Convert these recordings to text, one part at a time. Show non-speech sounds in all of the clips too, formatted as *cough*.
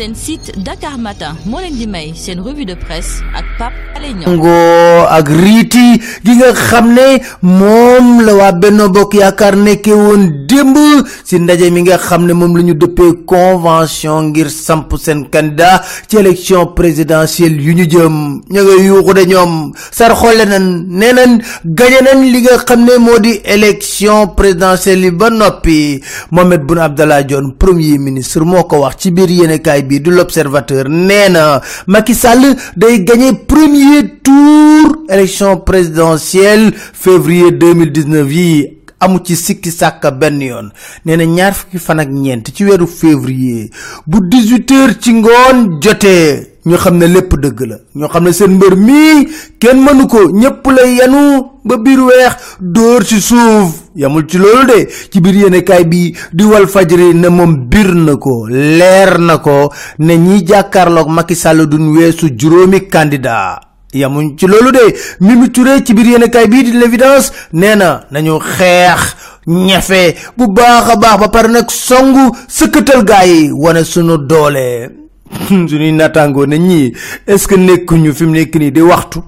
seen site Dakar Matin moo leen di may seen revue de presse ak Pape Alé Niang. Ngo ak riiti gi nga xam ne moom la waa Benno Bokk Yaakaar démb si ndaje mi nga xam ne moom la ñu dëppee convention ngir samp seen candidat ci élection présidentielle yu ñu jëm. Ña nga yuuxu de ñoom. Sar xolle nan nee nan gañe nañ li nga xam ne moo di élection présidentielle yi ba noppi. Mohamed Boun Abdallah Dionne premier ministre moo ko wax ci biir yéenekaay bi du l'observateur nee na Macky Sall day gagné premier tour élection présidentielle février 2019 yi amu ci sikki sàkka benn yoon. Nee na ñaar fukki fan ak ñeent ci weeru février bu 18 heures ci ngoon jotee ñu xam ne lépp dëgg la. Ñoo xam ne seen mbër mii kenn mënu ko ñépp la yenu ba biir weex dóor ci suuf. Yamul ci loolu de ci biir bi di wal fajri ne moom bir na ko leer na ko ne ñi jàkkaarloog Macky Sall duñ weesu juróomi candidat yamuñ ci loolu de Mimi Touré ci biir yéenekaay bii di l'évidence nee na nañu xeex ñefe bu baax a baax ba pare nag songu sëkkatal gaa yi wane sunu doole. *laughs* Suñuy nattangoo ne ñii est-ce que nekkuñu fi mu nekk nii di waxtu?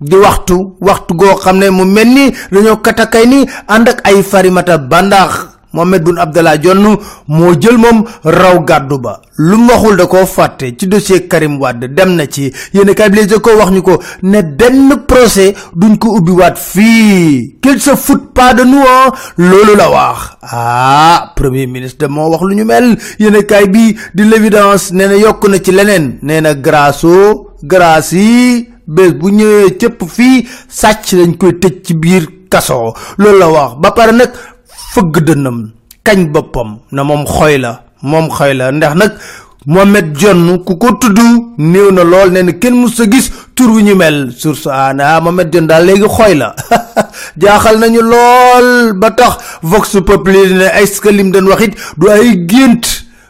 Di waxtu waxtu goo xam ne mu mel ni dañoo katakay ni ànd ak ay farimata bandax Mohamed Boun Abdallah Dionne moo jël moom raw gàddu ba. Lu waxul da fàtte ci dossier Karim Wade dem na ci. Yéen kay bi ko wax ñu ko ne benn procès duñ ko ubbi waat fii. Qu'il se fout pas de nous loolu la wax. Ah premier ministre moo wax lu ñu mel. Yéen kay bi di l'évidence nee na yokk na ci leneen. Nee na grâce grâce yi bés bu ñëwee cëpp fii sàcc lañ koy tëj ci biir kaso. Loolu la wax. Ba nag fëgg dënnam kañ boppam na moom xoy la moom xoy la. Ndax nag Mohamed Dionne ku ko tudd néew na lool kenn gis tur wu ñu mel. Source ana Mohamed Dionne daal léegi xoy la. *laughs* Jaaxal nañu lool ba tax Vox Populi ne que lim doon wax it du ay gént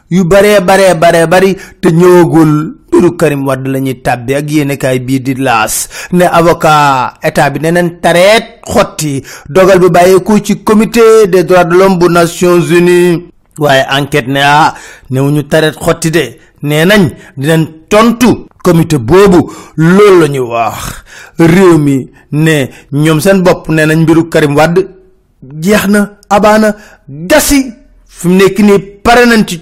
yu baree baree baree bari te ñëwagul mbiru Karim Wade la ñuy tàbbi ak yéenekaay bii di laas ne avocat état bi neneen tareet xotti dogal bi bàyyeeku ci comité des droits de l'homme bu Nations Unies. Waaye enquête ne ah newuñu tareet xotti de nee nañ dinañ tontu comité boobu loolu la wax. Réew mi ne ñoom seen bopp nee nañ mbiru Karim Wade jeex na abaana gasi. Fi mu nekk nii pare nañ ci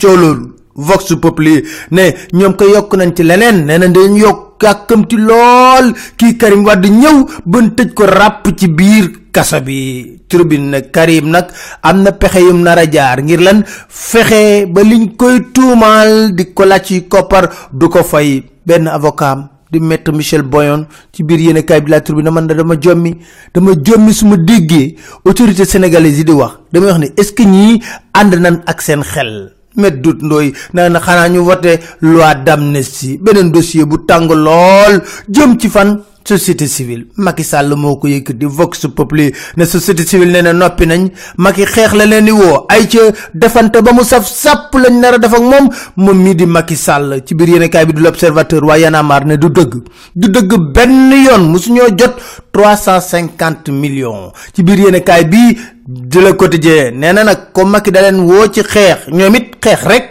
vox populi. Ne ñoom ko yokk nañ ci leneen. Nee na dañ yokk yàkkamti lool. Kii Karim Wade ñëw ban tëj ko ràpp ci biir kaso bi. Tribune nag Karim nag am na pexe yum nar a jaar ngir lan? Fexe ba liñ koy tuumaal di ko laaj ci koppar du ko fay. Benn avocat di maître Michel Boyon ci biir yéene kaay bi la tribune man da dama jommi. Dama jommi su ma déggee autorité sénégalaise di wax. Damay wax ne est-ce que ñii ànd nañ ak seen xel met dut ndooy naa na xanaa ñu voté loi d'amnistie. Beneen dossier bu tàng lool jëm ci fan société civile. Macky Sall moo ko yëkkati Vox Populi ne société civile nee na noppi nañ. Macky xeex la leen di woo. Ay ca defante ba mu saf sàpp lañ nar a def ak moom. Moom mii di Macky Sall ci biir yéenekaay bi du l'observateur waaye Y'en a marre ne du dëgg. Du dëgg benn yoon. Musuñoo jot trois cent cinquante millions. Ci biir yéenekaay bi di Le Quotidien nee na nag comme Macky da leen woo ci xeex ñoom it xeex rek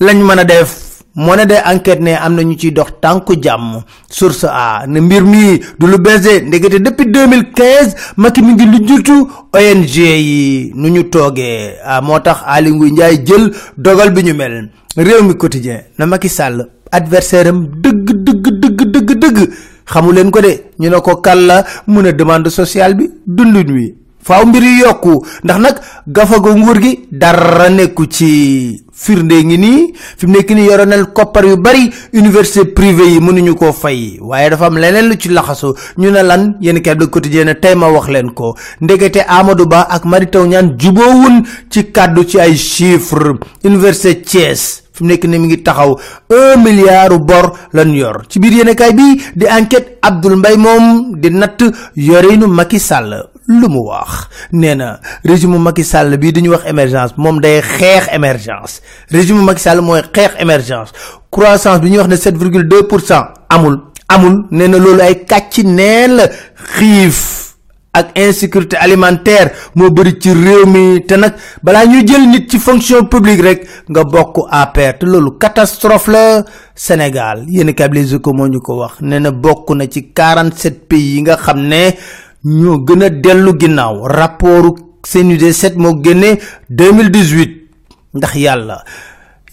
lañ mën a def. Moo ne de enquête ne am na ñu ciy dox tànku jàmm. Source a ne mbir mi du lu bees ndekete depuis 2015 Macky mi ngi lu jutu ONG yi. Nu ñu toogee ah moo tax Aly Ngouille Ndiaye jël dogal bi ñu mel. Réew mi quotidien na Macky Sall adversaire am dëgg dëgg dëgg dëgg dëgg. Xamu leen ko de ñu ne ko kal la mun a demande sociale bi? Dundun wi faaw mbir yi yokku. Ndax nag gafago nguur gi dara nekku ci firnde ngi nii. Fi mu nekk nii yoronel koppar yu bari université privé yi mënuñu koo fay. Waaye dafa am leneen lu ci laxasu. Ñu ne lan yéen kay quotidien tey ma wax leen ko. Ndekete Amadou Ba ak Mary Teuw Niane juboowun ci kàddu ci ay chiffres. Université Thiès fi mu nekk ni mi ngi taxaw. Un milliard bor lan yor. Ci biir yéenekaay bi di enquête Abdoul Mbaye moom di natt yoreenu Macky lu mu wax. Nee na régime Macky Sall bii dañuy wax émergence moom day xeex émergence. Régime Macky Sall mooy xeex émergence. Croissance bi ñuy wax ne 7,2 pour cent amul amul. Nee na loolu ay ak insécurité alimentaire moo bëri ci réew mi. Te nag balaa jël nit ci fonction publique rek nga bokk APR. Te loolu catastrophe la. Sénégal yéen kab les échos moo ñu ko wax. Nee na bokk na ci 47 pays yi nga xam ne ñoo gën a dellu ginnaaw. Rapportu CNUD 7 moo génne 2018 ndax yàlla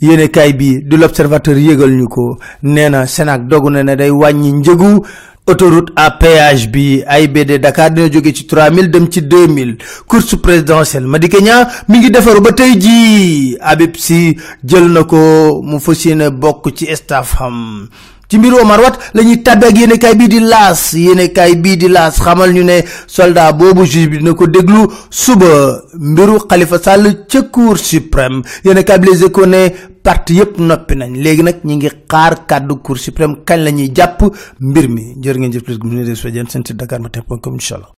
yéene kay bi du l'observateur yëgal ñu ko. Nee na Sénac dogu na ne day wàññi njëgu autoroute à péage bi. AIBD Dakar dina jóge ci 3000 dem ci 2000 course présidentielle Madické Niang mi ngi defaru ba tey jii Habib Sy jël na ko mu fas yéene bokk ci staff am. Ci mbiru Omar Wat lañuy tabbe ak yene kay bi di las yene kay bi di las xamal ñu ne soldat bobu juge bi dina ko déglu suba. Mbiru Khalifa Sall ci cour suprême yene kay bi les échos parti yépp noppi nañ. Léegi nag ñi ngi xaar kàddu cour suprême kañ la ñuy jàpp mbir mi. Jërë ngeen jëf plus gum ne des seen site dakar matin.com inshallah